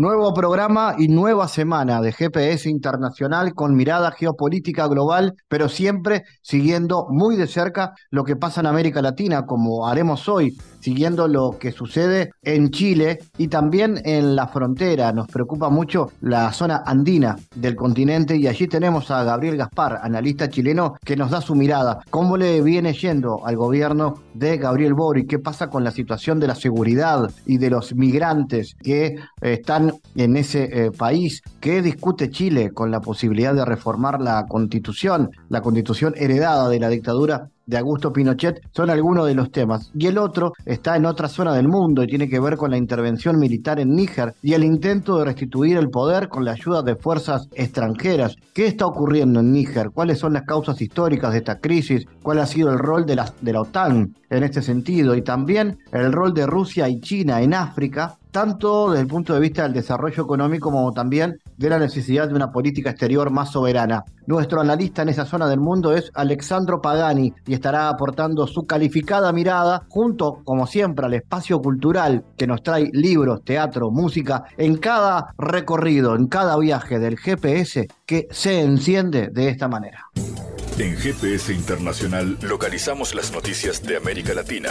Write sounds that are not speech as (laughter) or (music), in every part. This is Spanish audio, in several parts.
Nuevo programa y nueva semana de GPS Internacional con mirada geopolítica global, pero siempre siguiendo muy de cerca lo que pasa en América Latina, como haremos hoy, siguiendo lo que sucede en Chile y también en la frontera. Nos preocupa mucho la zona andina del continente y allí tenemos a Gabriel Gaspar, analista chileno, que nos da su mirada. ¿Cómo le viene yendo al gobierno de Gabriel Boric? ¿Qué pasa con la situación de la seguridad y de los migrantes que están en ese eh, país? ¿Qué discute Chile con la posibilidad de reformar la constitución, la constitución heredada de la dictadura de Augusto Pinochet son algunos de los temas. Y el otro está en otra zona del mundo y tiene que ver con la intervención militar en Níger y el intento de restituir el poder con la ayuda de fuerzas extranjeras. ¿Qué está ocurriendo en Níger? ¿Cuáles son las causas históricas de esta crisis? ¿Cuál ha sido el rol de la, de la OTAN en este sentido? Y también el rol de Rusia y China en África tanto desde el punto de vista del desarrollo económico como también de la necesidad de una política exterior más soberana. Nuestro analista en esa zona del mundo es Alexandro Pagani y estará aportando su calificada mirada junto, como siempre, al espacio cultural que nos trae libros, teatro, música en cada recorrido, en cada viaje del GPS que se enciende de esta manera. En GPS Internacional localizamos las noticias de América Latina.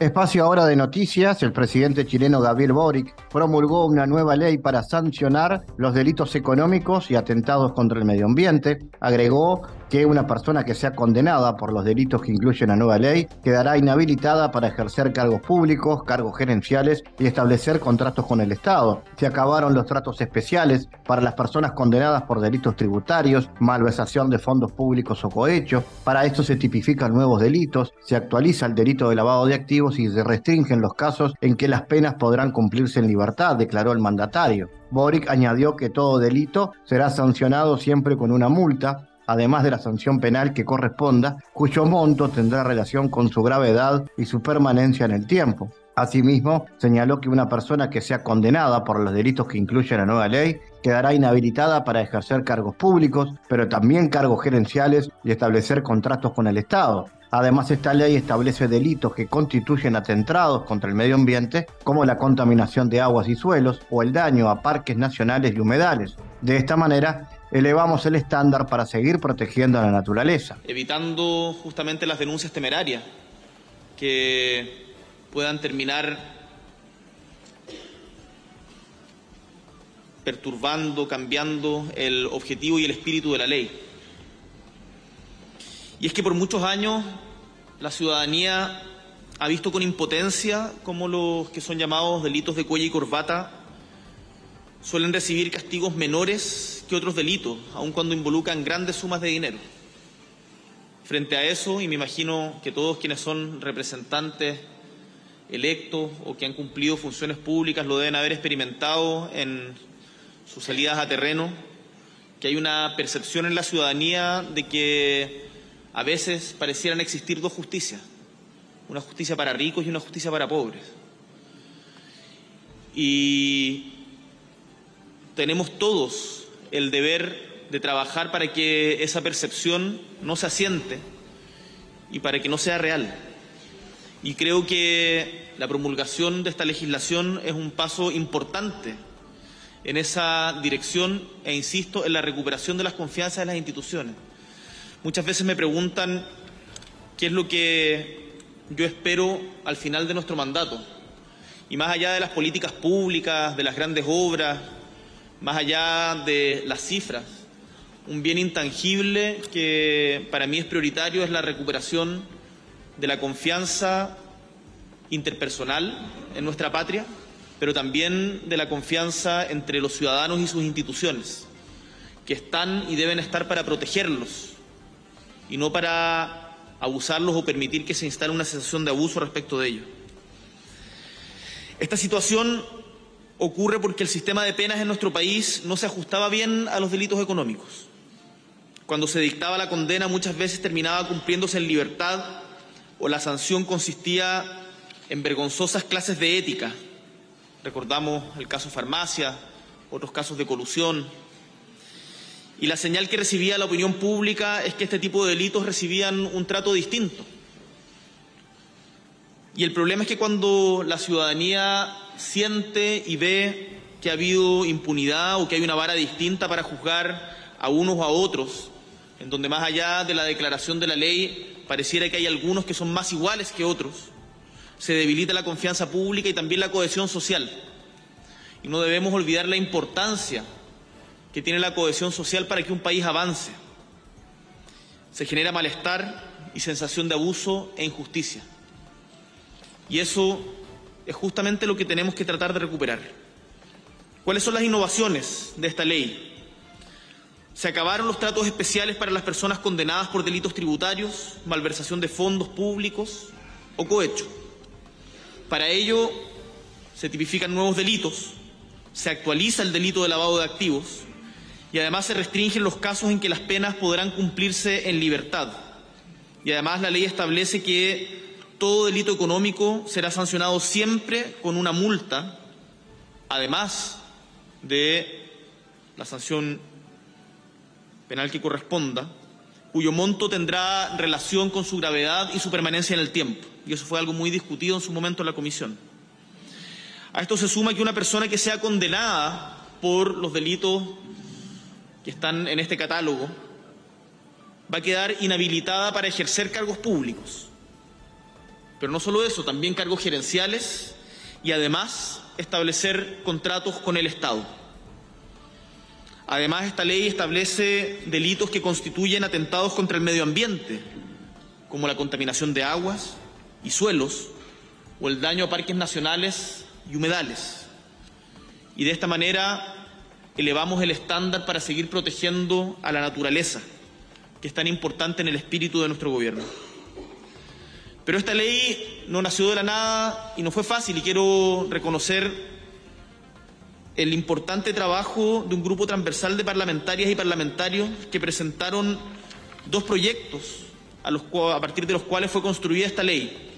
Espacio ahora de noticias, el presidente chileno Gabriel Boric promulgó una nueva ley para sancionar los delitos económicos y atentados contra el medio ambiente. Agregó que una persona que sea condenada por los delitos que incluyen la nueva ley quedará inhabilitada para ejercer cargos públicos, cargos gerenciales y establecer contratos con el Estado. Se acabaron los tratos especiales para las personas condenadas por delitos tributarios, malversación de fondos públicos o cohechos. Para esto se tipifican nuevos delitos, se actualiza el delito de lavado de activos y se restringen los casos en que las penas podrán cumplirse en libertad, declaró el mandatario. Boric añadió que todo delito será sancionado siempre con una multa, además de la sanción penal que corresponda, cuyo monto tendrá relación con su gravedad y su permanencia en el tiempo. Asimismo, señaló que una persona que sea condenada por los delitos que incluye la nueva ley quedará inhabilitada para ejercer cargos públicos, pero también cargos gerenciales y establecer contratos con el Estado. Además, esta ley establece delitos que constituyen atentados contra el medio ambiente, como la contaminación de aguas y suelos o el daño a parques nacionales y humedales. De esta manera, elevamos el estándar para seguir protegiendo a la naturaleza. Evitando justamente las denuncias temerarias que puedan terminar perturbando, cambiando el objetivo y el espíritu de la ley. Y es que por muchos años la ciudadanía ha visto con impotencia cómo los que son llamados delitos de cuello y corbata suelen recibir castigos menores que otros delitos, aun cuando involucran grandes sumas de dinero. Frente a eso, y me imagino que todos quienes son representantes electos o que han cumplido funciones públicas lo deben haber experimentado en sus salidas a terreno, que hay una percepción en la ciudadanía de que a veces parecieran existir dos justicias, una justicia para ricos y una justicia para pobres. Y tenemos todos el deber de trabajar para que esa percepción no se asiente y para que no sea real. Y creo que la promulgación de esta legislación es un paso importante en esa dirección e insisto en la recuperación de las confianzas de las instituciones. Muchas veces me preguntan qué es lo que yo espero al final de nuestro mandato. Y más allá de las políticas públicas, de las grandes obras, más allá de las cifras, un bien intangible que para mí es prioritario es la recuperación de la confianza interpersonal en nuestra patria, pero también de la confianza entre los ciudadanos y sus instituciones, que están y deben estar para protegerlos y no para abusarlos o permitir que se instale una sensación de abuso respecto de ellos. Esta situación ocurre porque el sistema de penas en nuestro país no se ajustaba bien a los delitos económicos. Cuando se dictaba la condena muchas veces terminaba cumpliéndose en libertad o la sanción consistía en vergonzosas clases de ética. Recordamos el caso farmacia, otros casos de colusión. Y la señal que recibía la opinión pública es que este tipo de delitos recibían un trato distinto. Y el problema es que cuando la ciudadanía siente y ve que ha habido impunidad o que hay una vara distinta para juzgar a unos o a otros, en donde más allá de la declaración de la ley pareciera que hay algunos que son más iguales que otros, se debilita la confianza pública y también la cohesión social. Y no debemos olvidar la importancia que tiene la cohesión social para que un país avance. Se genera malestar y sensación de abuso e injusticia. Y eso es justamente lo que tenemos que tratar de recuperar. ¿Cuáles son las innovaciones de esta ley? Se acabaron los tratos especiales para las personas condenadas por delitos tributarios, malversación de fondos públicos o cohecho. Para ello se tipifican nuevos delitos, se actualiza el delito de lavado de activos y además se restringen los casos en que las penas podrán cumplirse en libertad. Y además la ley establece que todo delito económico será sancionado siempre con una multa, además de la sanción penal que corresponda, cuyo monto tendrá relación con su gravedad y su permanencia en el tiempo. Y eso fue algo muy discutido en su momento en la comisión. A esto se suma que una persona que sea condenada por los delitos que están en este catálogo va a quedar inhabilitada para ejercer cargos públicos. Pero no solo eso, también cargos gerenciales y además establecer contratos con el Estado. Además, esta ley establece delitos que constituyen atentados contra el medio ambiente, como la contaminación de aguas y suelos o el daño a parques nacionales y humedales. Y de esta manera elevamos el estándar para seguir protegiendo a la naturaleza, que es tan importante en el espíritu de nuestro gobierno. Pero esta ley no nació de la nada y no fue fácil y quiero reconocer el importante trabajo de un grupo transversal de parlamentarias y parlamentarios que presentaron dos proyectos a, partir de los cuales fue construida esta ley.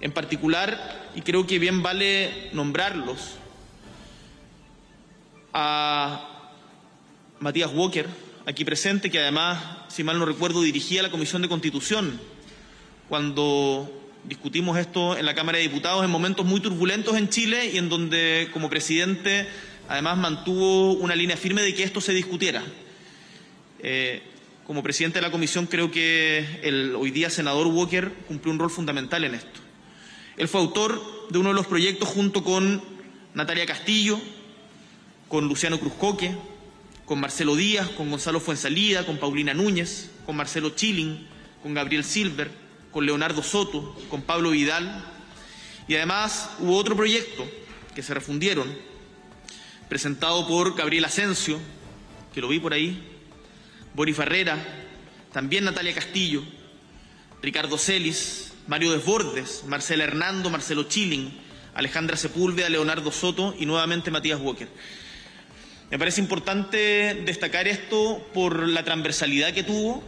En particular, y creo que bien vale nombrarlos, a Matías Walker, aquí presente, que además, si mal no recuerdo, dirigía la Comisión de Constitución cuando discutimos esto en la Cámara de Diputados en momentos muy turbulentos en Chile y en donde como presidente además mantuvo una línea firme de que esto se discutiera. Eh, como presidente de la comisión creo que el hoy día senador Walker cumplió un rol fundamental en esto. Él fue autor de uno de los proyectos junto con Natalia Castillo, con Luciano Cruzcoque, con Marcelo Díaz, con Gonzalo Fuensalida, con Paulina Núñez, con Marcelo Chilling, con Gabriel Silver, con Leonardo Soto, con Pablo Vidal, y además hubo otro proyecto que se refundieron, presentado por Gabriel Asensio, que lo vi por ahí, Boris Ferrera, también Natalia Castillo, Ricardo Celis, Mario Desbordes, Marcela Hernando, Marcelo Chilling, Alejandra Sepúlveda, Leonardo Soto y nuevamente Matías Walker. Me parece importante destacar esto por la transversalidad que tuvo,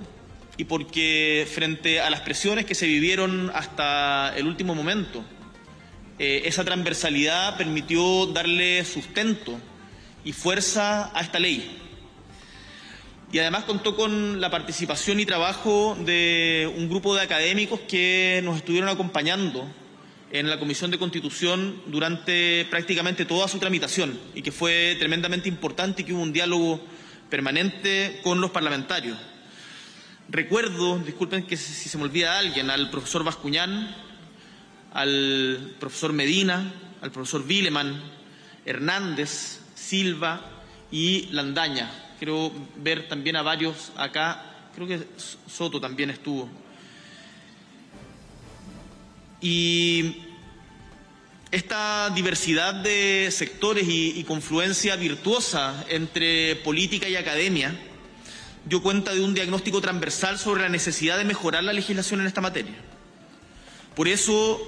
y porque frente a las presiones que se vivieron hasta el último momento, eh, esa transversalidad permitió darle sustento y fuerza a esta ley. Y además contó con la participación y trabajo de un grupo de académicos que nos estuvieron acompañando en la Comisión de Constitución durante prácticamente toda su tramitación y que fue tremendamente importante y que hubo un diálogo permanente con los parlamentarios. Recuerdo, disculpen que si se me olvida alguien, al profesor Bascuñán, al profesor Medina, al profesor Vileman, Hernández, Silva y Landaña. Quiero ver también a varios acá, creo que Soto también estuvo. Y esta diversidad de sectores y confluencia virtuosa entre política y academia dio cuenta de un diagnóstico transversal sobre la necesidad de mejorar la legislación en esta materia. Por eso,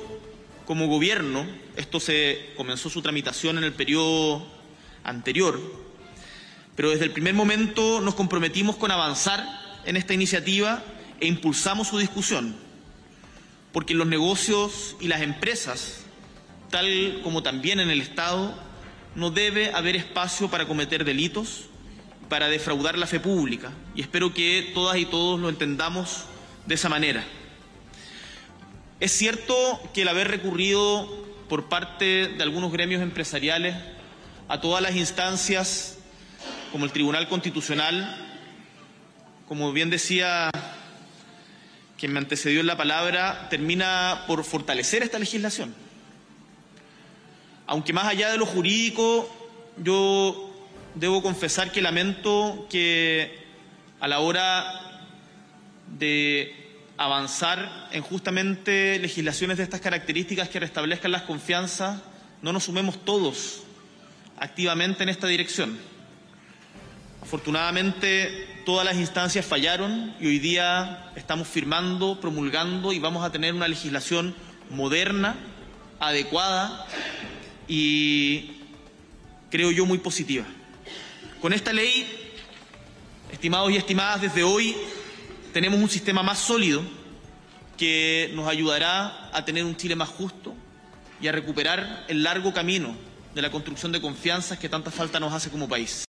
como gobierno, esto se comenzó su tramitación en el periodo anterior, pero desde el primer momento nos comprometimos con avanzar en esta iniciativa e impulsamos su discusión, porque en los negocios y las empresas, tal como también en el Estado, no debe haber espacio para cometer delitos, para defraudar la fe pública, y espero que todas y todos lo entendamos de esa manera. Es cierto que el haber recurrido por parte de algunos gremios empresariales a todas las instancias, como el Tribunal Constitucional, como bien decía quien me antecedió en la palabra, termina por fortalecer esta legislación. Aunque más allá de lo jurídico, yo debo confesar que lamento que a la hora de avanzar en justamente legislaciones de estas características que restablezcan las confianzas, no nos sumemos todos activamente en esta dirección. Afortunadamente, todas las instancias fallaron y hoy día estamos firmando, promulgando y vamos a tener una legislación moderna, adecuada y creo yo muy positiva. Con esta ley, estimados y estimadas, desde hoy tenemos un sistema más sólido que nos ayudará a tener un Chile más justo y a recuperar el largo camino de la construcción de confianzas que tanta falta nos hace como país.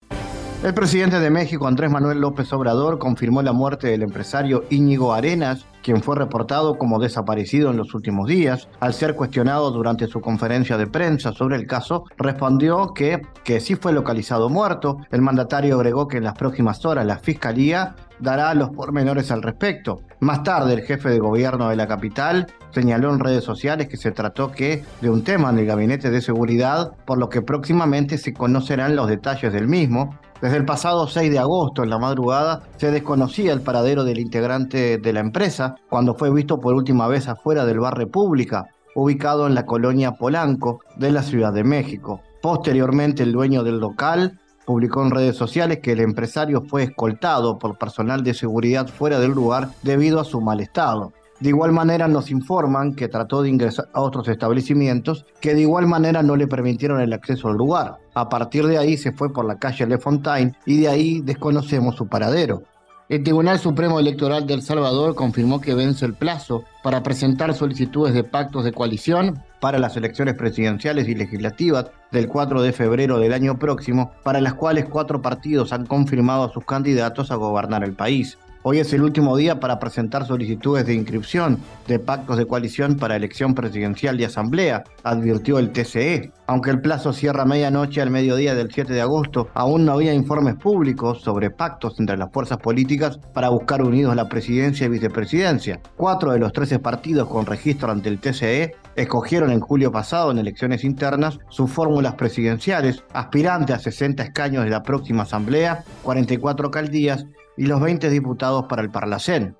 El presidente de México, Andrés Manuel López Obrador, confirmó la muerte del empresario Íñigo Arenas, quien fue reportado como desaparecido en los últimos días. Al ser cuestionado durante su conferencia de prensa sobre el caso, respondió que, que sí fue localizado muerto. El mandatario agregó que en las próximas horas la Fiscalía dará los pormenores al respecto. Más tarde, el jefe de gobierno de la capital señaló en redes sociales que se trató que de un tema en el gabinete de seguridad, por lo que próximamente se conocerán los detalles del mismo. Desde el pasado 6 de agosto, en la madrugada, se desconocía el paradero del integrante de la empresa cuando fue visto por última vez afuera del Bar República, ubicado en la colonia Polanco de la Ciudad de México. Posteriormente, el dueño del local publicó en redes sociales que el empresario fue escoltado por personal de seguridad fuera del lugar debido a su mal estado. De igual manera nos informan que trató de ingresar a otros establecimientos que de igual manera no le permitieron el acceso al lugar. A partir de ahí se fue por la calle Le Fontaine y de ahí desconocemos su paradero. El Tribunal Supremo Electoral de El Salvador confirmó que vence el plazo para presentar solicitudes de pactos de coalición para las elecciones presidenciales y legislativas del 4 de febrero del año próximo, para las cuales cuatro partidos han confirmado a sus candidatos a gobernar el país. Hoy es el último día para presentar solicitudes de inscripción de pactos de coalición para elección presidencial y asamblea, advirtió el TCE. Aunque el plazo cierra medianoche al mediodía del 7 de agosto, aún no había informes públicos sobre pactos entre las fuerzas políticas para buscar unidos la presidencia y vicepresidencia. Cuatro de los 13 partidos con registro ante el TCE escogieron en julio pasado en elecciones internas sus fórmulas presidenciales, aspirante a 60 escaños de la próxima asamblea, 44 alcaldías y los 20 diputados para el Parlacén.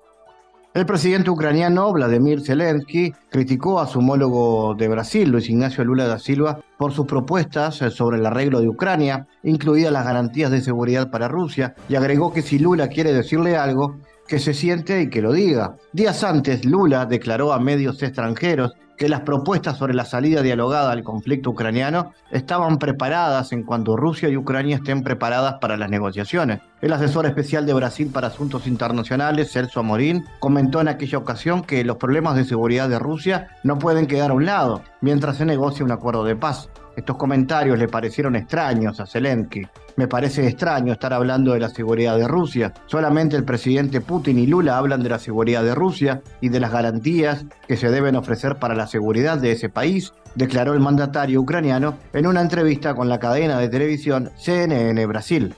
El presidente ucraniano Vladimir Zelensky criticó a su homólogo de Brasil, Luis Ignacio Lula da Silva, por sus propuestas sobre el arreglo de Ucrania, incluidas las garantías de seguridad para Rusia, y agregó que si Lula quiere decirle algo, que se siente y que lo diga. Días antes, Lula declaró a medios extranjeros que las propuestas sobre la salida dialogada al conflicto ucraniano estaban preparadas en cuanto Rusia y Ucrania estén preparadas para las negociaciones. El asesor especial de Brasil para Asuntos Internacionales, Celso Amorín, comentó en aquella ocasión que los problemas de seguridad de Rusia no pueden quedar a un lado mientras se negocia un acuerdo de paz. Estos comentarios le parecieron extraños a Zelensky. Me parece extraño estar hablando de la seguridad de Rusia. Solamente el presidente Putin y Lula hablan de la seguridad de Rusia y de las garantías que se deben ofrecer para la seguridad de ese país, declaró el mandatario ucraniano en una entrevista con la cadena de televisión CNN Brasil.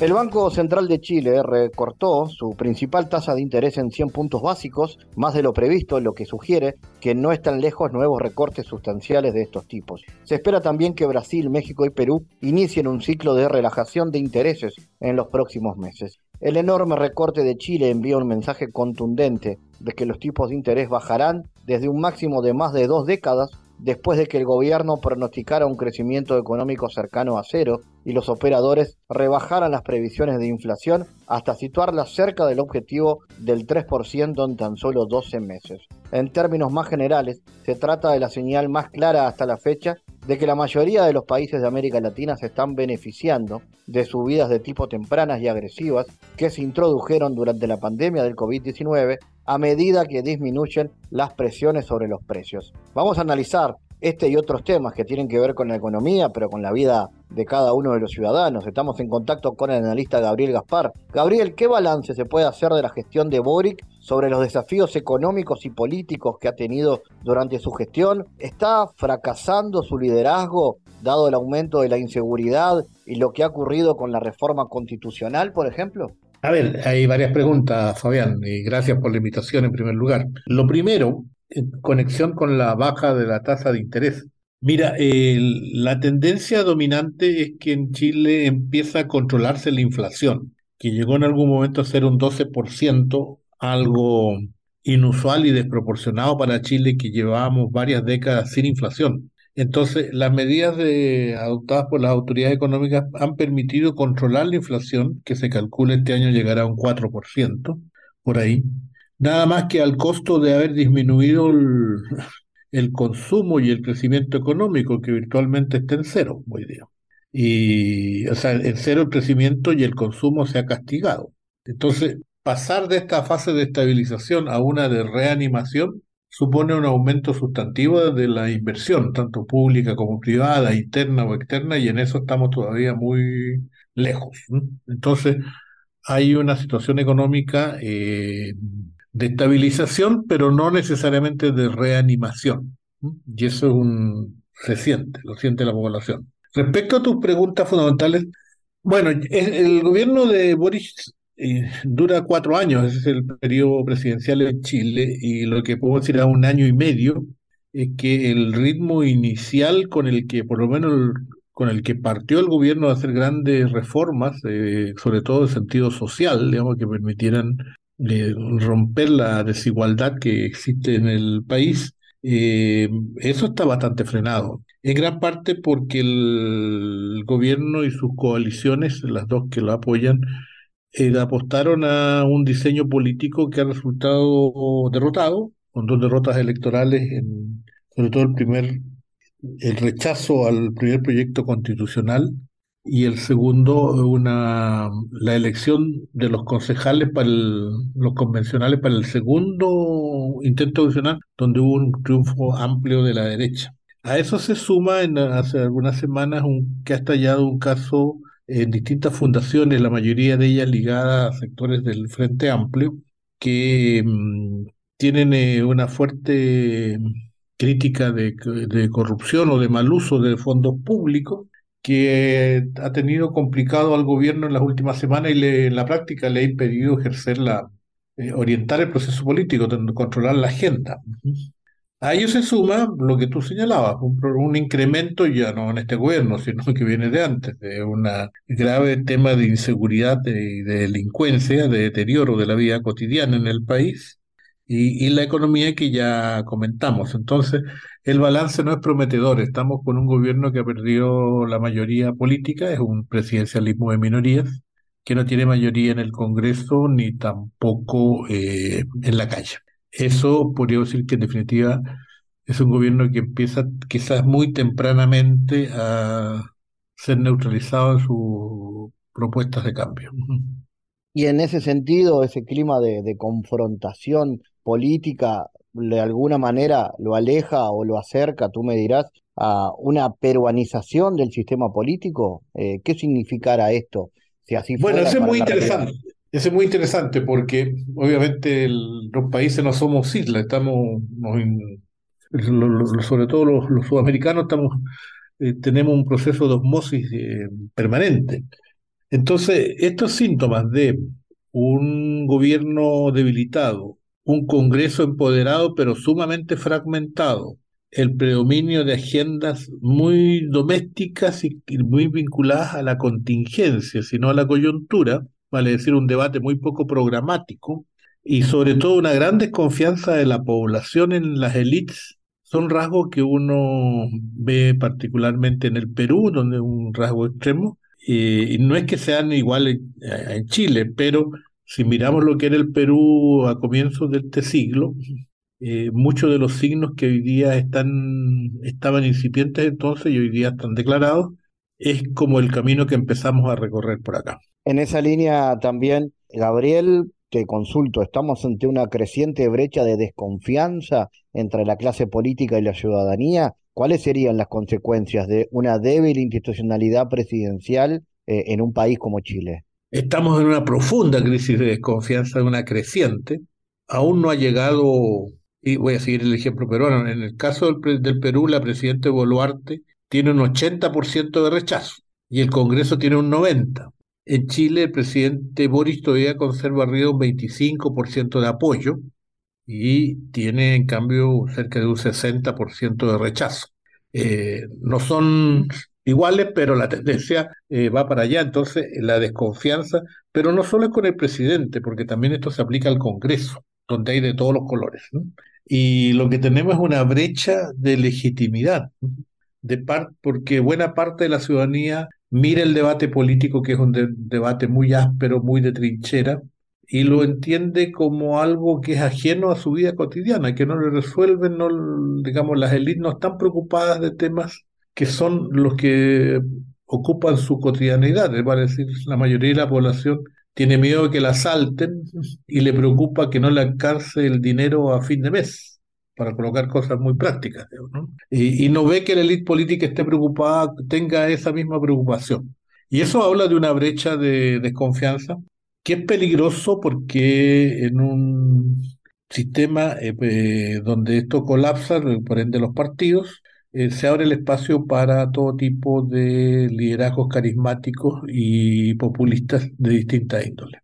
El Banco Central de Chile recortó su principal tasa de interés en 100 puntos básicos, más de lo previsto, lo que sugiere que no están lejos nuevos recortes sustanciales de estos tipos. Se espera también que Brasil, México y Perú inicien un ciclo de relajación de intereses en los próximos meses. El enorme recorte de Chile envía un mensaje contundente de que los tipos de interés bajarán desde un máximo de más de dos décadas después de que el gobierno pronosticara un crecimiento económico cercano a cero y los operadores rebajaran las previsiones de inflación hasta situarlas cerca del objetivo del 3% en tan solo 12 meses. En términos más generales, se trata de la señal más clara hasta la fecha de que la mayoría de los países de América Latina se están beneficiando de subidas de tipo tempranas y agresivas que se introdujeron durante la pandemia del COVID-19 a medida que disminuyen las presiones sobre los precios. Vamos a analizar este y otros temas que tienen que ver con la economía, pero con la vida de cada uno de los ciudadanos. Estamos en contacto con el analista Gabriel Gaspar. Gabriel, ¿qué balance se puede hacer de la gestión de Boric sobre los desafíos económicos y políticos que ha tenido durante su gestión? ¿Está fracasando su liderazgo dado el aumento de la inseguridad y lo que ha ocurrido con la reforma constitucional, por ejemplo? A ver, hay varias preguntas, Fabián, y gracias por la invitación en primer lugar. Lo primero, en conexión con la baja de la tasa de interés. Mira, la tendencia dominante es que en Chile empieza a controlarse la inflación, que llegó en algún momento a ser un 12%, algo inusual y desproporcionado para Chile que llevábamos varias décadas sin inflación. Entonces, las medidas adoptadas por las autoridades económicas han permitido controlar la inflación, que se calcula este año llegará a un 4%, por ahí, nada más que al costo de haber disminuido (laughs) el, consumo y el crecimiento económico, que virtualmente está en cero hoy día. Y, o sea, en cero el crecimiento y el consumo se ha castigado. Entonces, pasar de esta fase de estabilización a una de reanimación supone un aumento sustantivo de la inversión, tanto pública como privada, interna o externa, y en eso estamos todavía muy lejos. Entonces, hay una situación económica eh, de estabilización, pero no necesariamente de reanimación. Y eso es un reciente, lo siente la población. Respecto a tus preguntas fundamentales, bueno, el gobierno de Boris dura cuatro años, ese es el periodo presidencial en Chile, y lo que puedo decir a un año y medio es que el ritmo inicial con el que, por lo menos, con el que partió el gobierno a hacer grandes reformas, eh, sobre todo en sentido social, digamos, que permitieran eh, romper la desigualdad que existe en el país, eh, eso está bastante frenado. En gran parte porque el gobierno y sus coaliciones, las dos que lo apoyan, eh, apostaron a un diseño político que ha resultado derrotado, con dos derrotas electorales, en, sobre todo el primer, el rechazo al primer proyecto constitucional y el segundo, una, la elección de los concejales para los convencionales para el segundo intento adicional, donde hubo un triunfo amplio de la derecha. A eso se suma en, hace algunas semanas un, que ha estallado un caso en distintas fundaciones, la mayoría de ellas ligadas a sectores del Frente Amplio, que mm, tienen eh, una fuerte crítica de, corrupción o de mal uso de fondos públicos que ha tenido complicado al gobierno en las últimas semanas y en la práctica le ha impedido ejercer la, eh, orientar el proceso político, controlar la agenda. A ello se suma lo que tú señalabas, un, incremento ya no en este gobierno, sino que viene de antes, de un grave tema de inseguridad, de, de, delincuencia, de deterioro de la vida cotidiana en el país y, y la economía que ya comentamos. Entonces, el balance no es prometedor. Estamos con un gobierno que ha perdido la mayoría política, es un presidencialismo de minorías que no tiene mayoría en el Congreso ni tampoco eh, en la calle. Eso podría decir que en definitiva es un gobierno que empieza quizás muy tempranamente a ser neutralizado en sus propuestas de cambio. Y en ese sentido, ese clima de, confrontación política, de alguna manera lo aleja o lo acerca, tú me dirás, a una peruanización del sistema político. Eh, ¿Qué significará esto? Si así bueno, eso es muy interesante. Eso es muy interesante porque obviamente los países no somos islas, estamos, sobre todo los, sudamericanos, eh, tenemos un proceso de osmosis eh, permanente. Entonces, estos síntomas de un gobierno debilitado, un Congreso empoderado pero sumamente fragmentado, el predominio de agendas muy domésticas y muy vinculadas a la contingencia, sino a la coyuntura, vale decir, un debate muy poco programático y sobre todo una gran desconfianza de la población en las élites son rasgos que uno ve particularmente en el Perú, donde es un rasgo extremo, y no es que sean iguales en Chile, pero si miramos lo que era el Perú a comienzos de este siglo, eh, muchos de los signos que hoy día están, estaban incipientes entonces y hoy día están declarados, es como el camino que empezamos a recorrer por acá. En esa línea también, Gabriel, te consulto, ¿estamos ante una creciente brecha de desconfianza entre la clase política y la ciudadanía? ¿Cuáles serían las consecuencias de una débil institucionalidad presidencial eh, en un país como Chile? Estamos en una profunda crisis de desconfianza, una creciente. Aún no ha llegado y voy a seguir el ejemplo peruano, en el caso del, Perú, la presidenta Boluarte tiene un 80% de rechazo y el Congreso tiene un 90%. En Chile, el presidente Boris todavía conserva arriba un 25% de apoyo y tiene, en cambio, cerca de un 60% de rechazo. Eh, no son iguales, pero la tendencia eh, va para allá. Entonces, la desconfianza, pero no solo es con el presidente, porque también esto se aplica al Congreso, donde hay de todos los colores. ¿no? y lo que tenemos es una brecha de legitimidad, de porque buena parte de la ciudadanía mira el debate político, que es un debate muy áspero, muy de trinchera, y lo entiende como algo que es ajeno a su vida cotidiana, que no le resuelven, no, digamos, las élites no están preocupadas de temas que son los que ocupan su cotidianidad, es decir, la mayoría de la población tiene miedo de que la asalten y le preocupa que no le alcance el dinero a fin de mes, para colocar cosas muy prácticas. ¿no? Y, no ve que la élite política esté preocupada, tenga esa misma preocupación. Y eso habla de una brecha de desconfianza que es peligroso porque en un sistema eh, eh, donde esto colapsa, por ende los partidos, eh, se abre el espacio para todo tipo de liderazgos carismáticos y populistas de distintas índoles.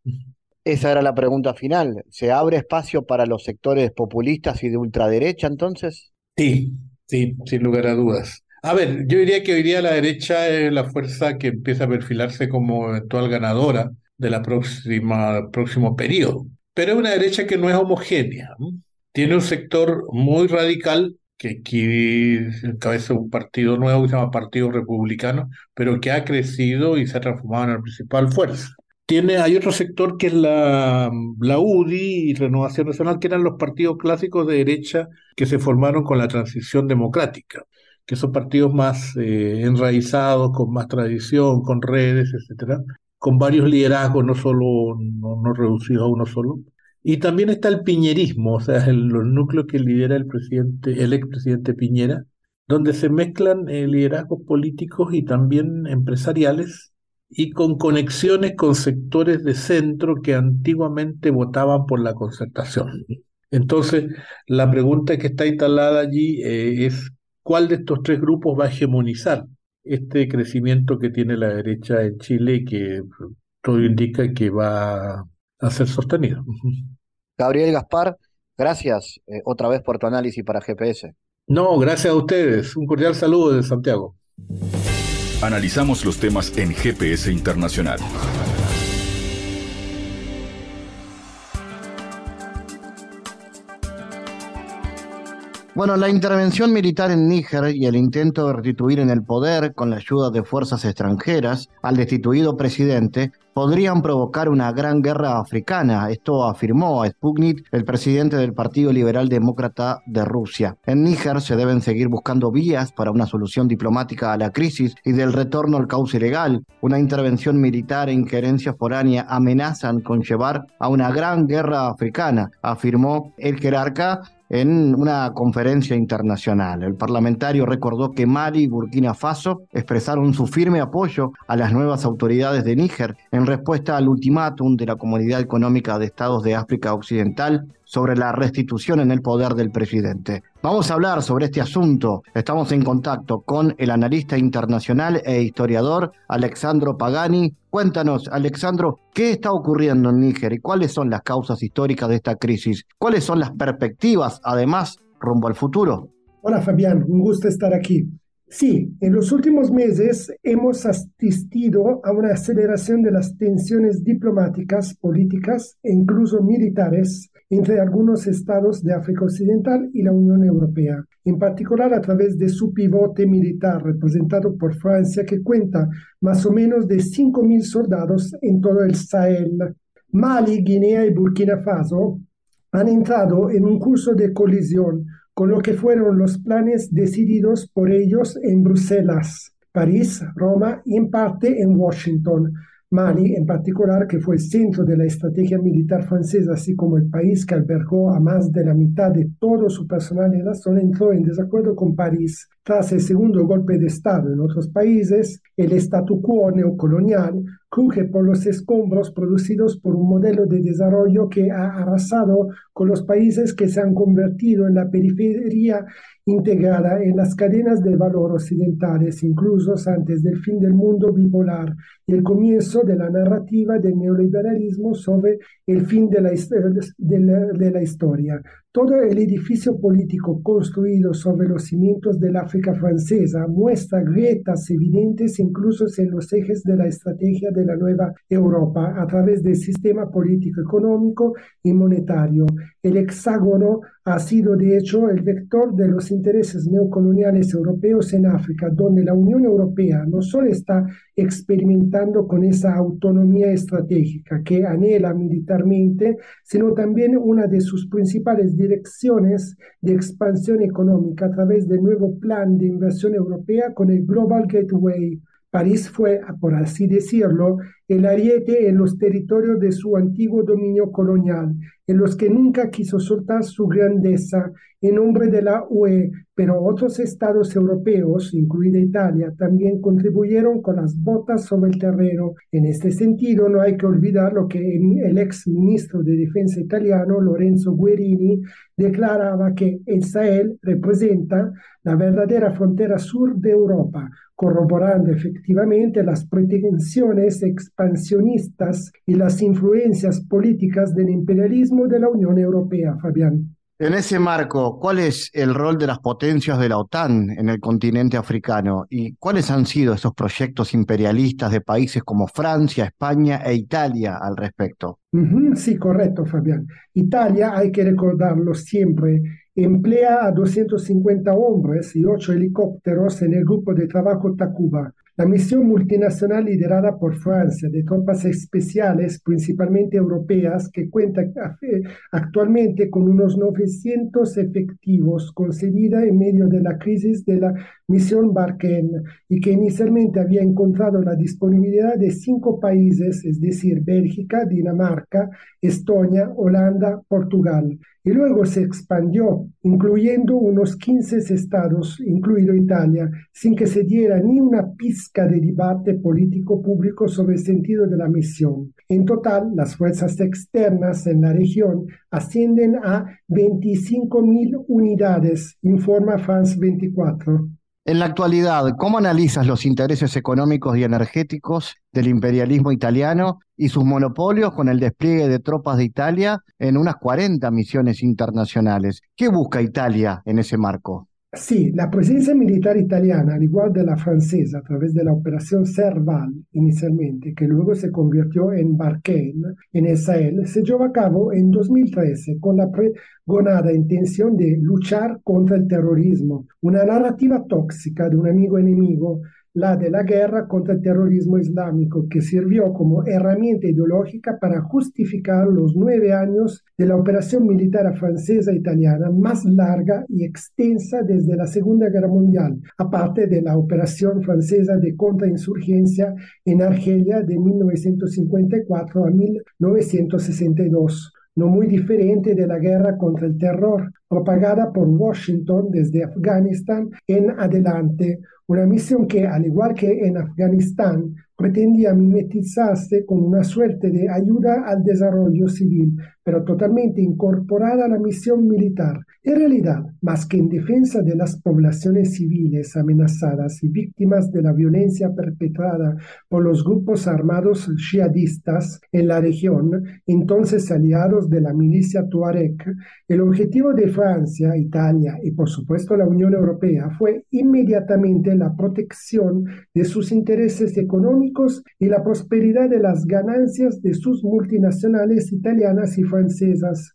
Esa era la pregunta final. ¿Se abre espacio para los sectores populistas y de ultraderecha entonces? Sí, sí, sin lugar a dudas. A ver, yo diría que hoy día la derecha es la fuerza que empieza a perfilarse como eventual ganadora de la próxima próximo periodo. Pero es una derecha que no es homogénea. Tiene un sector muy radical que aquí encabeza un partido nuevo que se llama Partido Republicano, pero que ha crecido y se ha transformado en la principal fuerza. Tiene, hay otro sector que es la, la UDI y Renovación Nacional, que eran los partidos clásicos de derecha que se formaron con la transición democrática, que son partidos más eh, enraizados, con más tradición, con redes, etcétera, con varios liderazgos, no solo, no, no reducidos a uno solo. Y también está el piñerismo, o sea, los núcleos que lidera el presidente, el expresidente Piñera, donde se mezclan eh, liderazgos políticos y también empresariales y con conexiones con sectores de centro que antiguamente votaban por la concertación. Entonces, la pregunta que está instalada allí eh, es cuál de estos tres grupos va a hegemonizar este crecimiento que tiene la derecha en Chile y que todo indica que va a ser sostenido. Gabriel Gaspar, gracias eh, otra vez por tu análisis para GPS. No, gracias a ustedes. Un cordial saludo desde Santiago. Analizamos los temas en GPS Internacional. Bueno, la intervención militar en Níger y el intento de restituir en el poder, con la ayuda de fuerzas extranjeras, al destituido presidente, podrían provocar una gran guerra africana. Esto afirmó a Sputnik el presidente del Partido Liberal Demócrata de Rusia. En Níger se deben seguir buscando vías para una solución diplomática a la crisis y del retorno al cauce legal. Una intervención militar e injerencia foránea amenazan con llevar a una gran guerra africana, afirmó el jerarca en una conferencia internacional. El parlamentario recordó que Mali y Burkina Faso expresaron su firme apoyo a las nuevas autoridades de Níger en respuesta al ultimátum de la Comunidad Económica de Estados de África Occidental sobre la restitución en el poder del presidente. Vamos a hablar sobre este asunto. Estamos en contacto con el analista internacional e historiador Alexandro Pagani. Cuéntanos, Alexandro, ¿qué está ocurriendo en Níger y cuáles son las causas históricas de esta crisis? ¿Cuáles son las perspectivas, además, rumbo al futuro? Hola Fabián, un gusto estar aquí. Sí, en los últimos meses hemos asistido a una aceleración de las tensiones diplomáticas, políticas e incluso militares entre algunos estados de África Occidental y la Unión Europea, en particular a través de su pivote militar representado por Francia, que cuenta más o menos de 5.000 soldados en todo el Sahel. Mali, Guinea y Burkina Faso han entrado en un curso de colisión con lo que fueron los planes decididos por ellos en Bruselas, París, Roma y en parte en Washington. Mali, en particular, que fue el centro de la estrategia militar francesa, así como el país que albergó a más de la mitad de todo su personal en la zona, entró en desacuerdo con París. Tras el segundo golpe de Estado en otros países, el statu quo neocolonial cruje por los escombros producidos por un modelo de desarrollo que ha arrasado con los países que se han convertido en la periferia integrada en las cadenas de valor occidentales, incluso antes del fin del mundo bipolar y el comienzo de la narrativa del neoliberalismo sobre el fin de la, de la historia. Todo el edificio político construido sobre los cimientos del África francesa muestra grietas evidentes incluso en los ejes de la estrategia de la nueva Europa a través del sistema político, económico y monetario. El hexágono ha sido de hecho el vector de los intereses neocoloniales europeos en África, donde la Unión Europea no solo está experimentando con esa autonomía estratégica que anhela militarmente, sino también una de sus principales direcciones de expansión económica a través del nuevo plan de inversión europea con el Global Gateway. París fue, por así decirlo, el ariete en los territorios de su antiguo dominio colonial, en los que nunca quiso soltar su grandeza en nombre de la UE, pero otros estados europeos, incluida Italia, también contribuyeron con las botas sobre el terreno. En este sentido, no hay que olvidar lo que el ex ministro de Defensa italiano, Lorenzo Guerini, declaraba que el Sahel representa la verdadera frontera sur de Europa, corroborando efectivamente las pretensiones expansionistas y las influencias políticas del imperialismo de la Unión Europea, Fabián. En ese marco, ¿cuál es el rol de las potencias de la OTAN en el continente africano y cuáles han sido esos proyectos imperialistas de países como Francia, España e Italia al respecto? sí, correcto, Fabián. Italia, hay que recordarlo siempre, emplea a 250 hombres y 8 helicópteros en el grupo de trabajo Takuba, la misión multinacional liderada por Francia de tropas especiales, principalmente europeas, que cuenta actualmente con unos 900 efectivos, concebida en medio de la crisis de la misión Barkhane y que inicialmente había encontrado la disponibilidad de cinco países, es decir, Bélgica, Dinamarca, Estonia, Holanda, Portugal y luego se expandió, incluyendo unos 15 estados, incluido Italia, sin que se diera ni una pizca de debate político público sobre el sentido de la misión. En total, las fuerzas externas en la región ascienden a 25.000 unidades, informa France 24. En la actualidad, ¿cómo analizas los intereses económicos y energéticos del imperialismo italiano y sus monopolios con el despliegue de tropas de Italia en unas 40 misiones internacionales? ¿Qué busca Italia en ese marco? Sí, la presencia militar italiana, al igual de la francesa, a través de la operación Serval inicialmente, que luego se convirtió en Barkhane en el Sahel, se llevó a cabo en 2013 con la pregonada intención de luchar contra el terrorismo, una narrativa tóxica de un amigo enemigo la de la guerra contra el terrorismo islámico, que sirvió como herramienta ideológica para justificar los nueve años de la operación militar francesa-italiana más larga y extensa desde la Segunda Guerra Mundial, aparte de la operación francesa de contrainsurgencia en Argelia de 1954 a 1962 no muy diferente de la guerra contra el terror propagada por Washington desde Afganistán en adelante, una misión que, al igual que en Afganistán, pretendía mimetizarse con una suerte de ayuda al desarrollo civil, pero totalmente incorporada a la misión militar. En realidad, más que en defensa de las poblaciones civiles amenazadas y víctimas de la violencia perpetrada por los grupos armados jihadistas en la región, entonces aliados de la milicia Tuareg, el objetivo de Francia, Italia y por supuesto la Unión Europea fue inmediatamente la protección de sus intereses económicos y la prosperidad de las ganancias de sus multinacionales italianas y francesas,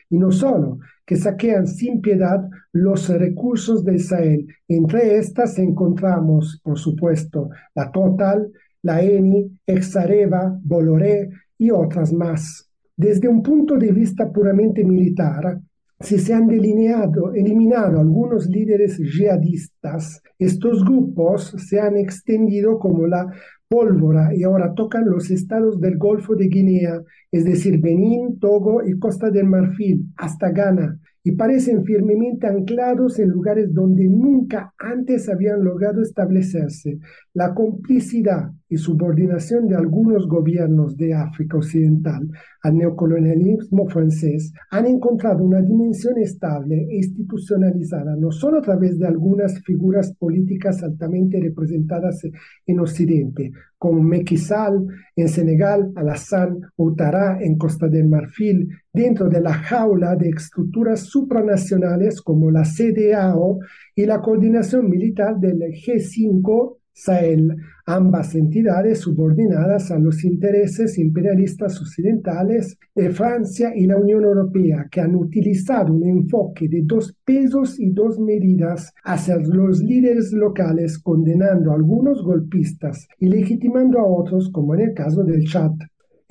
y no solo, que saquean sin piedad los recursos del Sahel. Entre estas encontramos, por supuesto, la Total, la Eni, Exareva, Bolloré y otras más. Desde un punto de vista puramente militar, si se han delineado, eliminado algunos líderes jihadistas, estos grupos se han extendido como la pólvora y ahora tocan los estados del Golfo de Guinea, es decir, Benín, Togo y Costa del Marfil, hasta Ghana, y parecen firmemente anclados en lugares donde nunca antes habían logrado establecerse. La complicidad y subordinación de algunos gobiernos de África Occidental al neocolonialismo francés han encontrado una dimensión estable e institucionalizada no solo a través de algunas figuras políticas altamente representadas en Occidente, como Macky Sall en Senegal, Alassane Ouattara en Costa del Marfil, dentro de la jaula de estructuras supranacionales como la CDAO y la coordinación militar del G5 Sahel, ambas entidades subordinadas a los intereses imperialistas occidentales de Francia y la Unión Europea, que han utilizado un enfoque de dos pesos y dos medidas hacia los líderes locales, condenando a algunos golpistas y legitimando a otros, como en el caso del Chad.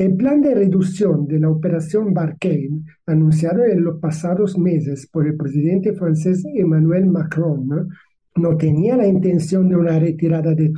El plan de reducción de la operación Barkhane, anunciado en los pasados meses por el presidente francés Emmanuel Macron, no tenía la intención de una retirada de,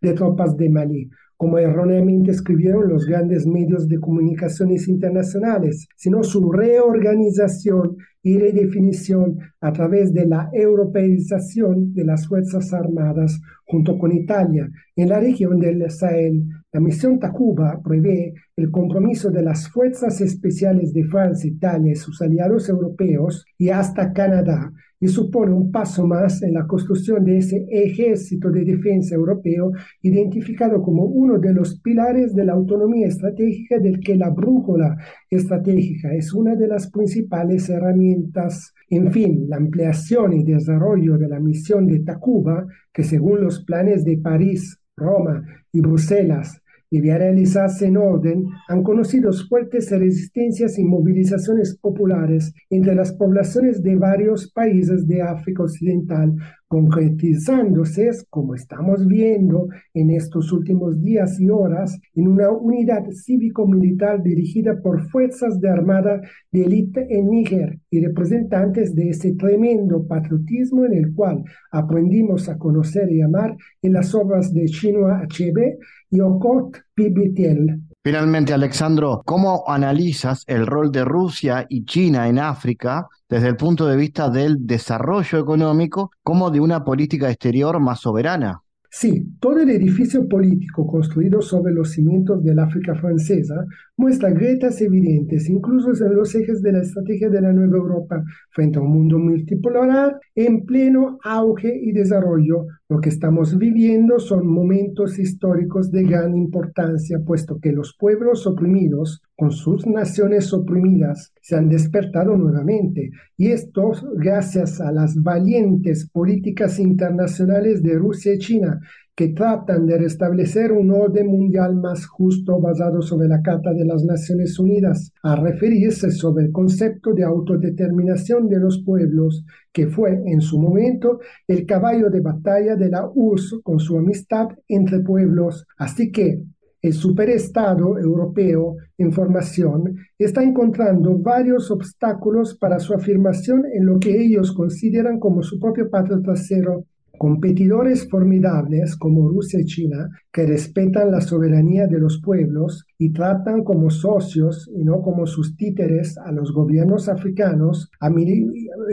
de tropas de Mali, como erróneamente escribieron los grandes medios de comunicaciones internacionales, sino su reorganización y redefinición a través de la europeización de las Fuerzas Armadas junto con Italia en la región del Sahel. La misión Takuba prevé el compromiso de las Fuerzas Especiales de Francia, Italia y sus aliados europeos y hasta Canadá y supone un paso más en la construcción de ese ejército de defensa europeo identificado como uno de los pilares de la autonomía estratégica del que la brújula estratégica es una de las principales herramientas. En fin, la ampliación y desarrollo de la misión de Tacuba, que según los planes de París, Roma y Bruselas debía realizarse en orden, han conocido fuertes resistencias y movilizaciones populares entre las poblaciones de varios países de África Occidental, concretizándose, como estamos viendo en estos últimos días y horas, en una unidad cívico-militar dirigida por fuerzas de armada de élite en Níger y representantes de ese tremendo patriotismo en el cual aprendimos a conocer y amar en las obras de Chinua Achebe y Okot Pibitiel. Finalmente, Alexandro, ¿cómo analizas el rol de Rusia y China en África desde el punto de vista del desarrollo económico como de una política exterior más soberana? Sí, todo el edificio político construido sobre los cimientos del África francesa muestra grietas evidentes, incluso en los ejes de la estrategia de la nueva Europa frente a un mundo multipolar en pleno auge y desarrollo. Lo que estamos viviendo son momentos históricos de gran importancia, puesto que los pueblos oprimidos, con sus naciones oprimidas, se han despertado nuevamente, y esto gracias a las valientes políticas internacionales de Rusia y China, que tratan de restablecer un orden mundial más justo basado sobre la Carta de las Naciones Unidas, a referirse sobre el concepto de autodeterminación de los pueblos, que fue en su momento el caballo de batalla de la URSS con su amistad entre pueblos. Así que el superestado europeo en formación está encontrando varios obstáculos para su afirmación en lo que ellos consideran como su propio patio trasero competidores formidables como Rusia y China, que respetan la soberanía de los pueblos y tratan como socios y no como sus títeres a los gobiernos africanos,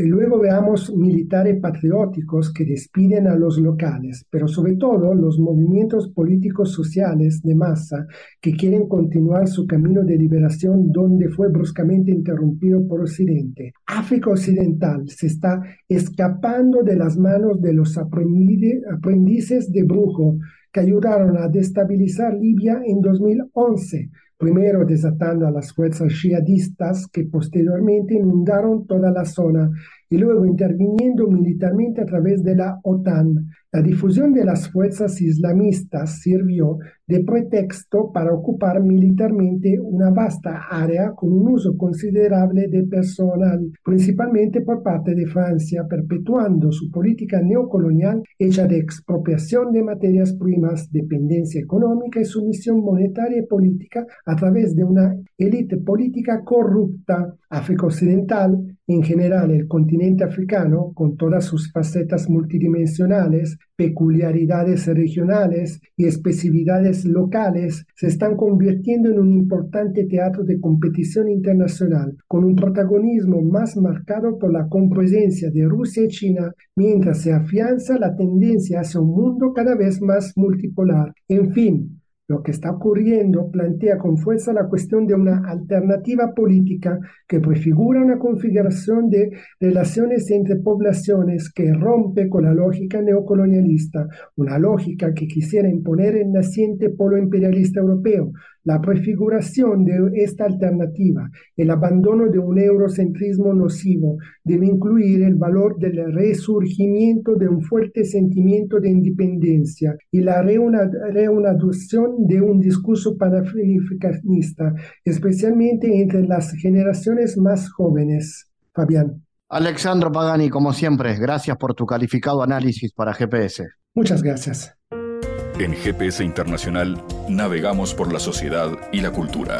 luego veamos militares patrióticos que despiden a los locales, pero sobre todo los movimientos políticos sociales de masa que quieren continuar su camino de liberación donde fue bruscamente interrumpido por Occidente. África Occidental se está escapando de las manos de los aprendices de brujo que ayudaron a destabilizar Libia en 2011 primero desatando a las fuerzas jihadistas que posteriormente inundaron toda la zona y luego interviniendo militarmente a través de la OTAN. La difusión de las fuerzas islamistas sirvió de pretexto para ocupar militarmente una vasta área con un uso considerable de personal, principalmente por parte de Francia, perpetuando su política neocolonial hecha de expropiación de materias primas, dependencia económica y sumisión monetaria y política a través de una élite política corrupta. África Occidental en general, el continente africano, con todas sus facetas multidimensionales, peculiaridades regionales y especificidades locales, se están convirtiendo en un importante teatro de competición internacional, con un protagonismo más marcado por la compresencia de Rusia y China, mientras se afianza la tendencia hacia un mundo cada vez más multipolar. En fin, lo que está ocurriendo plantea con fuerza la cuestión de una alternativa política que prefigura una configuración de relaciones entre poblaciones que rompe con la lógica neocolonialista, una lógica que quisiera imponer el naciente polo imperialista europeo, la prefiguración de esta alternativa, el abandono de un eurocentrismo nocivo, debe incluir el valor del resurgimiento de un fuerte sentimiento de independencia y la reanudación de un discurso panafricanista, especialmente entre las generaciones más jóvenes. Fabián. Alexandro Pagani, como siempre, gracias por tu calificado análisis para GPS. Muchas gracias. En GPS Internacional navegamos por la sociedad y la cultura.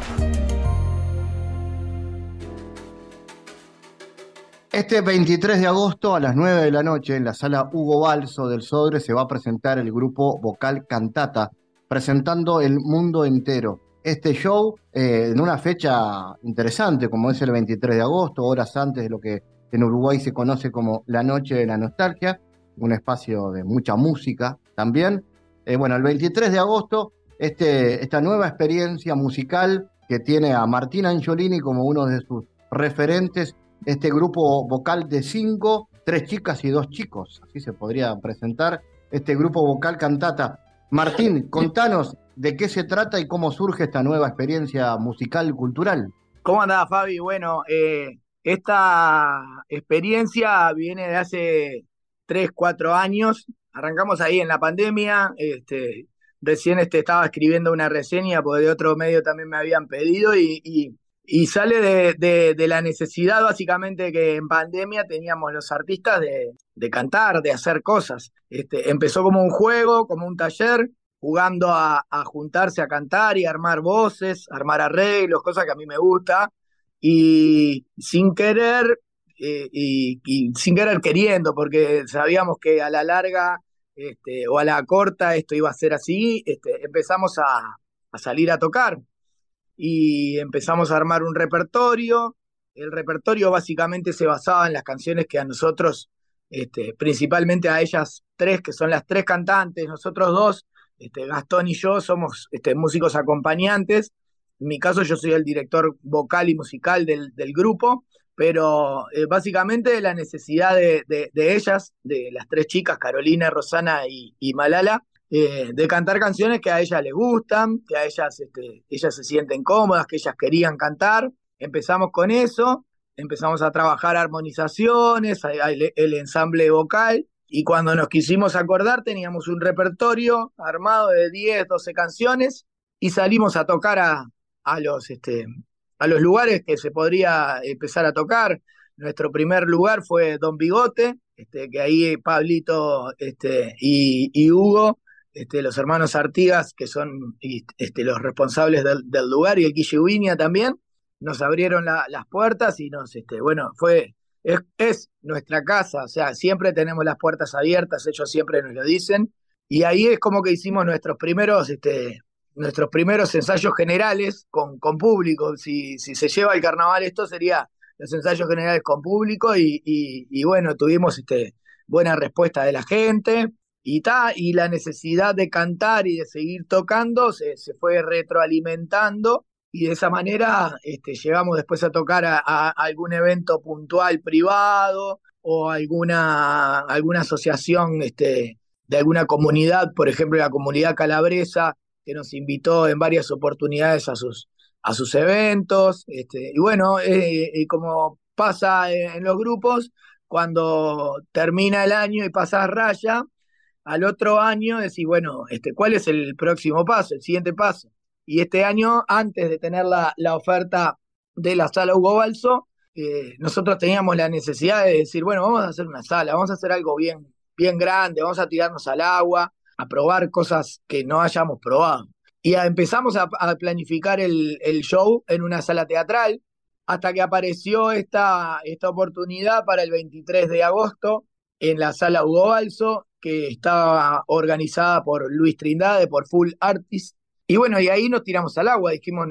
Este 23 de agosto a las 9 de la noche en la sala Hugo Balso del Sodre se va a presentar el grupo vocal Cantata, presentando el mundo entero. Este show eh, en una fecha interesante como es el 23 de agosto, horas antes de lo que en Uruguay se conoce como la Noche de la Nostalgia, un espacio de mucha música también. Eh, bueno, el 23 de agosto, este, esta nueva experiencia musical que tiene a Martina Angiolini como uno de sus referentes, este grupo vocal de cinco, tres chicas y dos chicos, así se podría presentar este grupo vocal cantata. Martín, contanos de qué se trata y cómo surge esta nueva experiencia musical cultural. ¿Cómo andás, Fabi? Bueno, eh, esta experiencia viene de hace tres, cuatro años arrancamos ahí en la pandemia, este, recién este, estaba escribiendo una reseña, porque de otro medio también me habían pedido, y, sale de, la necesidad básicamente que en pandemia teníamos los artistas de, cantar, de hacer cosas. Este, empezó como un juego, como un taller, jugando a, juntarse a cantar y armar voces, armar arreglos, cosas que a mí me gusta, y sin querer eh, y, sin querer queriendo, porque sabíamos que a la larga este, o a la corta esto iba a ser así, este, empezamos a, salir a tocar y empezamos a armar un repertorio. El repertorio básicamente se basaba en las canciones que a nosotros, este, principalmente a ellas tres, que son las tres cantantes, nosotros dos, este, Gastón y yo somos músicos acompañantes. En mi caso yo soy el director vocal y musical del grupo pero eh, básicamente la necesidad de, ellas, de las tres chicas, Carolina, Rosana y, Malala, eh, de cantar canciones que a ellas les gustan, que a ellas, este, ellas se sienten cómodas, que ellas querían cantar. Empezamos con eso, empezamos a trabajar armonizaciones, el, ensamble vocal, y cuando nos quisimos acordar teníamos un repertorio armado de 10, 12 canciones, y salimos a tocar a, a los, este, a los lugares que se podría empezar a tocar. Nuestro primer lugar fue Don Bigote, este, que ahí Pablito este, y, Hugo, este, los hermanos Artigas, que son los responsables del, lugar, y el Quillihuinia también, nos abrieron las puertas y nos, este, bueno, fue, es, es, nuestra casa, o sea, siempre tenemos las puertas abiertas, ellos siempre nos lo dicen, y ahí es como que hicimos nuestros primeros nuestros primeros ensayos generales con, con público. Si, si se lleva el carnaval esto sería los ensayos generales con público y, bueno, tuvimos este, buena respuesta de la gente y, ta, y la necesidad de cantar y de seguir tocando se, fue retroalimentando y de esa manera este, llegamos después a tocar a, algún evento puntual privado o alguna, alguna asociación este, de alguna comunidad, por ejemplo la comunidad calabresa, que nos invitó en varias oportunidades a sus, a sus eventos. Este, y bueno, eh, como pasa en, los grupos, cuando termina el año y pasa raya, al otro año decís, bueno, este, ¿cuál es el próximo paso, el siguiente paso? Y este año, antes de tener la, la oferta de la sala Hugo Balso, eh, nosotros teníamos la necesidad de decir, bueno, vamos a hacer una sala, vamos a hacer algo bien, bien grande, vamos a tirarnos al agua, a probar cosas que no hayamos probado. Y empezamos a, planificar el, show en una sala teatral hasta que apareció esta, esta oportunidad para el 23 de agosto en la sala Hugo Balso, que estaba organizada por Luis Trindade, por Full Artist. Y bueno, y ahí nos tiramos al agua, dijimos,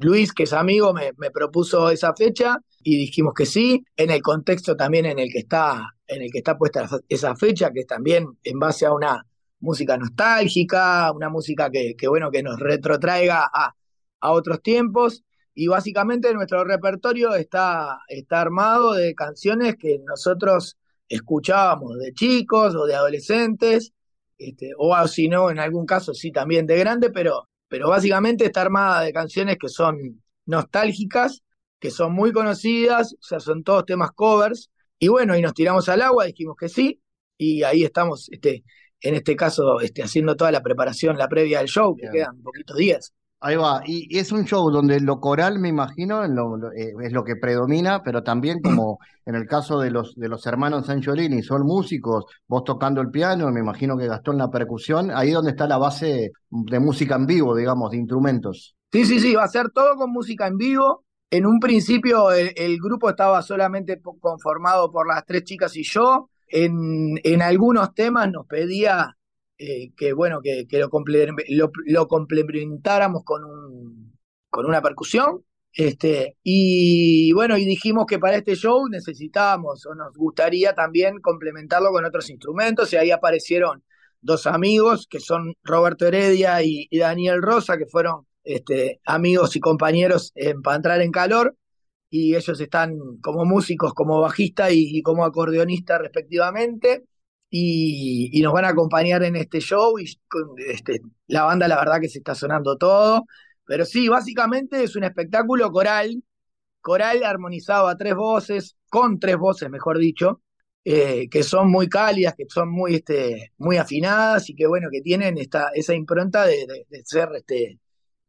Luis, que es amigo, me, me, propuso esa fecha y dijimos que sí, en el contexto también en el que está, en el que está puesta esa fecha, que es también en base a una música nostálgica, una música que, bueno, que nos retrotraiga a, a, otros tiempos. Y básicamente nuestro repertorio está, está armado de canciones que nosotros escuchábamos de chicos o de adolescentes, este, o si no, en algún caso sí también de grande, pero, pero básicamente está armada de canciones que son nostálgicas, que son muy conocidas, o sea, son todos temas covers, y bueno, y nos tiramos al agua, dijimos que sí, y ahí estamos este, en este caso este, haciendo toda la preparación, la previa del show, que quedan poquitos días. Ahí va, y es un show donde lo coral, me imagino, eh, es lo que predomina, pero también como en el caso de los, de los hermanos Sanciolini, son músicos, vos tocando el piano, me imagino que Gastón la percusión, ahí donde está la base de música en vivo, digamos, de instrumentos. Sí, sí, sí, va a ser todo con música en vivo. En un principio el grupo estaba solamente conformado por las tres chicas y yo, en, en algunos temas nos pedía eh, que, bueno, que, que lo, lo, complementáramos con, un, con una percusión. Este, y bueno, y dijimos que para este show necesitábamos o nos gustaría también complementarlo con otros instrumentos, y ahí aparecieron dos amigos que son Roberto Heredia y, Daniel Rosa, que fueron este, amigos y compañeros en, para en calor, y ellos están como músicos, como bajista y, como acordeonista respectivamente. Y, nos van a acompañar en este show y este, la banda la verdad que se está sonando todo, pero sí, básicamente es un espectáculo coral, coral armonizado a tres voces, con tres voces mejor dicho, eh, que son muy cálidas, que son muy, este, muy afinadas y que bueno, que tienen esta, esa impronta de, de ser este,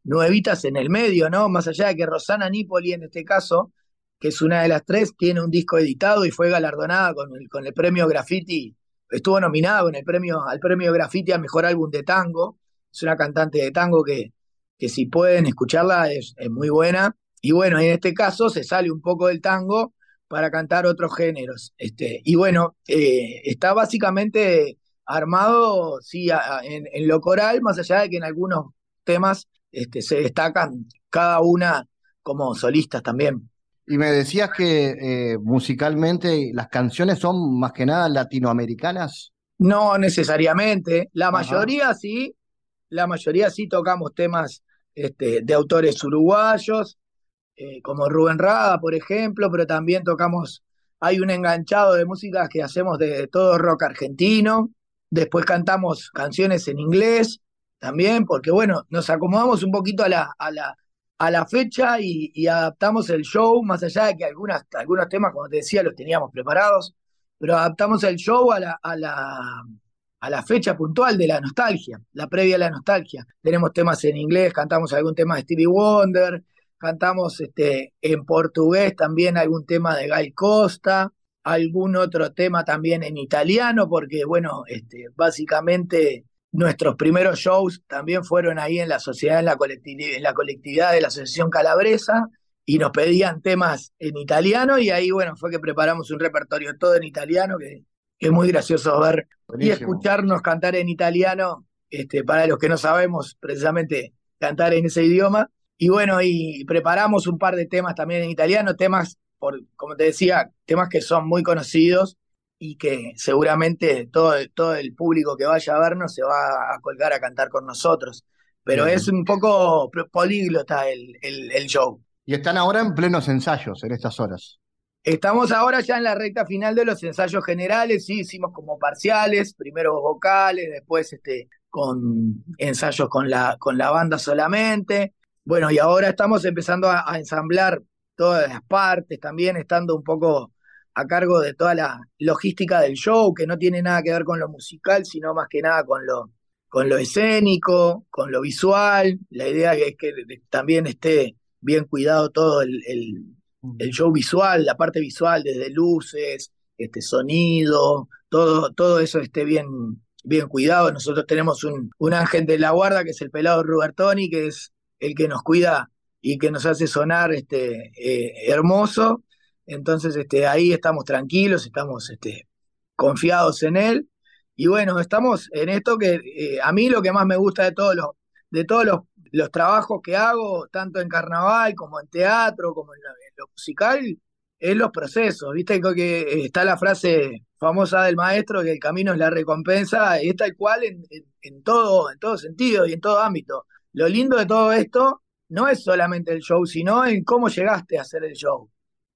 nuevitas en el medio, ¿no? Más allá de que Rosana Nipoli, en este caso, que es una de las tres, tiene un disco editado y fue galardonada con el, con el premio Graffiti, estuvo nominada con el premio, al premio Graffiti a Mejor Álbum de Tango. Es una cantante de tango que, que si pueden escucharla es, muy buena. Y bueno, en este caso se sale un poco del tango para cantar otros géneros. Este, y bueno, eh, está básicamente armado, sí, en, en, lo coral, más allá de que en algunos temas este, se destacan cada una como solistas también. Y me decías que eh, musicalmente las canciones son más que nada latinoamericanas. No necesariamente, la mayoría sí, la mayoría sí tocamos temas este, de autores uruguayos, eh, como Rubén Rada, por ejemplo, pero también tocamos, hay un enganchado de música que hacemos de todo rock argentino, después cantamos canciones en inglés, también, porque bueno, nos acomodamos un poquito a la, a la, a la fecha y, adaptamos el show, más allá de que algunas, algunos temas, como te decía, los teníamos preparados, pero adaptamos el show a la, a la, a la fecha puntual de la nostalgia, la previa a la nostalgia. Tenemos temas en inglés, cantamos algún tema de Stevie Wonder, cantamos este, en portugués también algún tema de Gal Costa, algún otro tema también en italiano, porque bueno, este, básicamente Nuestros primeros shows también fueron ahí en la sociedad, en la, colectividad, en la colectividad de la Asociación Calabresa, y nos pedían temas en italiano, y ahí, bueno, fue que preparamos un repertorio todo en italiano, que, es muy gracioso ver y escucharnos cantar en italiano, este, para los que no sabemos precisamente cantar en ese idioma. y bueno, y preparamos un par de temas también en italiano, temas, por, como te decía, temas que son muy conocidos y que seguramente todo, todo el público que vaya a vernos se va a colgar a cantar con nosotros. Pero es un poco políglota el, el, el show. Y están ahora en plenos ensayos en estas horas. Estamos ahora ya en la recta final de los ensayos generales, sí, hicimos como parciales, primero vocales, después este, con ensayos con la, con la banda solamente. Bueno, y ahora estamos empezando a, ensamblar todas las partes, también estando un poco a cargo de toda la logística del show, que no tiene nada que ver con lo musical, sino más que nada con lo, con lo escénico, con lo visual. La idea es que también esté bien cuidado todo el el show visual, la parte visual, desde luces, este sonido, todo, todo eso esté bien, bien cuidado. Nosotros tenemos un, un ángel de la guarda que es el pelado Rubertoni, que es el que nos cuida y que nos hace sonar este, eh, hermoso. Entonces, este, ahí estamos tranquilos, estamos este, confiados en él. Y bueno, estamos en esto que eh, a mí lo que más me gusta de todos los, de todos los, trabajos que hago, tanto en carnaval como en teatro, como en, lo musical es los procesos, viste que está la frase famosa del maestro que el camino es la recompensa, es tal cual en, en, todo, en todo sentido y en todo ámbito. Lo lindo de todo esto no es solamente el show, sino en cómo llegaste a hacer el show.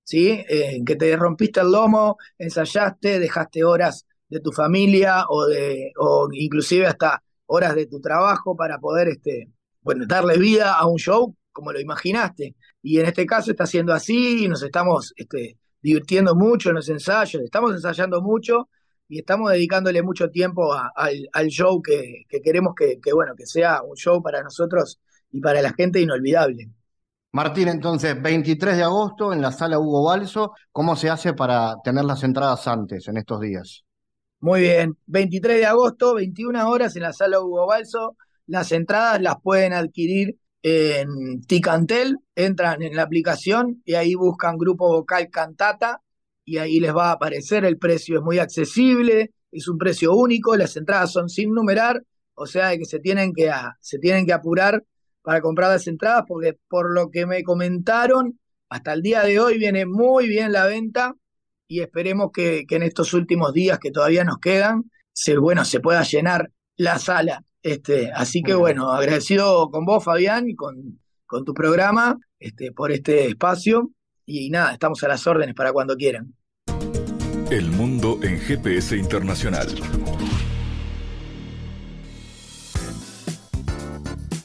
¿Sí? En que te rompiste el lomo, ensayaste, dejaste horas de tu familia o de, o inclusive hasta horas de tu trabajo para poder este, bueno, darle vida a un show como lo imaginaste. Y en este caso está siendo así, y nos estamos este, divirtiendo mucho en los ensayos, estamos ensayando mucho y estamos dedicándole mucho tiempo al, show que, queremos que, bueno, que sea un show para nosotros y para la gente inolvidable. Martín, entonces, 23 de agosto en la sala Hugo Balso, ¿cómo se hace para tener las entradas antes en estos días? Muy bien, 23 de agosto, 21 horas en la sala Hugo Balso. Las entradas las pueden adquirir en Ticantel, entran en la aplicación y ahí buscan grupo vocal cantata y ahí les va a aparecer, el precio es muy accesible, es un precio único, las entradas son sin numerar, o sea que se tienen que, se tienen que apurar para comprar las entradas porque por lo que me comentaron, hasta el día de hoy viene muy bien la venta y esperemos que, en estos últimos días que todavía nos quedan, se, bueno, se pueda llenar la sala. Este, así que bueno, agradecido con vos, Fabián, y con, con tu programa, este, por este espacio. Y nada, estamos a las órdenes para cuando quieran. El mundo en GPS internacional.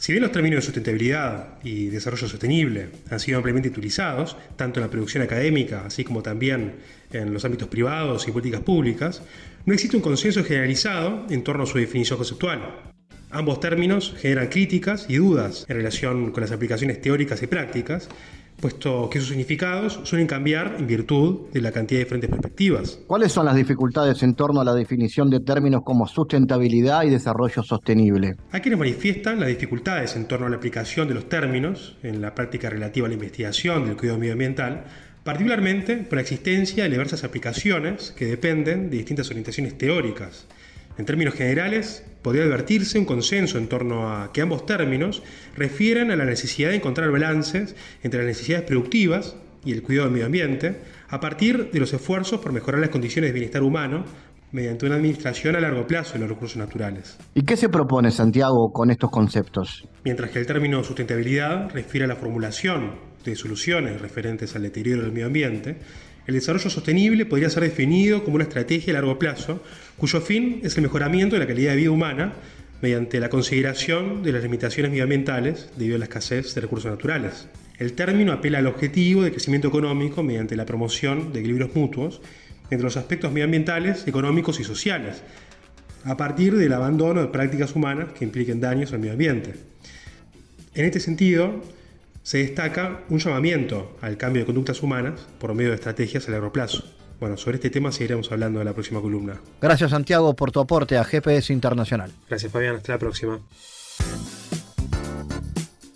Si bien los términos de sustentabilidad y desarrollo sostenible han sido ampliamente utilizados, tanto en la producción académica, así como también en los ámbitos privados y políticas públicas, no existe un consenso generalizado en torno a su definición conceptual. Ambos términos generan críticas y dudas en relación con las aplicaciones teóricas y prácticas, puesto que sus significados suelen cambiar en virtud de la cantidad de diferentes perspectivas. ¿Cuáles son las dificultades en torno a la definición de términos como sustentabilidad y desarrollo sostenible? Hay quienes manifiestan las dificultades en torno a la aplicación de los términos en la práctica relativa a la investigación del cuidado medioambiental, particularmente por la existencia de diversas aplicaciones que dependen de distintas orientaciones teóricas. En términos generales, podría advertirse un consenso en torno a que ambos términos refieren a la necesidad de encontrar balances entre las necesidades productivas y el cuidado del medio ambiente a partir de los esfuerzos por mejorar las condiciones de bienestar humano mediante una administración a largo plazo de los recursos naturales. ¿Y qué se propone Santiago con estos conceptos? Mientras que el término sustentabilidad refiere a la formulación de soluciones referentes al deterioro del medio ambiente, el desarrollo sostenible podría ser definido como una estrategia a largo plazo cuyo fin es el mejoramiento de la calidad de vida humana mediante la consideración de las limitaciones medioambientales debido a la escasez de recursos naturales. El término apela al objetivo de crecimiento económico mediante la promoción de equilibrios mutuos entre los aspectos medioambientales, económicos y sociales, a partir del abandono de prácticas humanas que impliquen daños al medio ambiente. En este sentido, se destaca un llamamiento al cambio de conductas humanas por medio de estrategias a largo plazo. Bueno, sobre este tema seguiremos hablando en la próxima columna. Gracias Santiago por tu aporte a GPS Internacional. Gracias Fabián, hasta la próxima.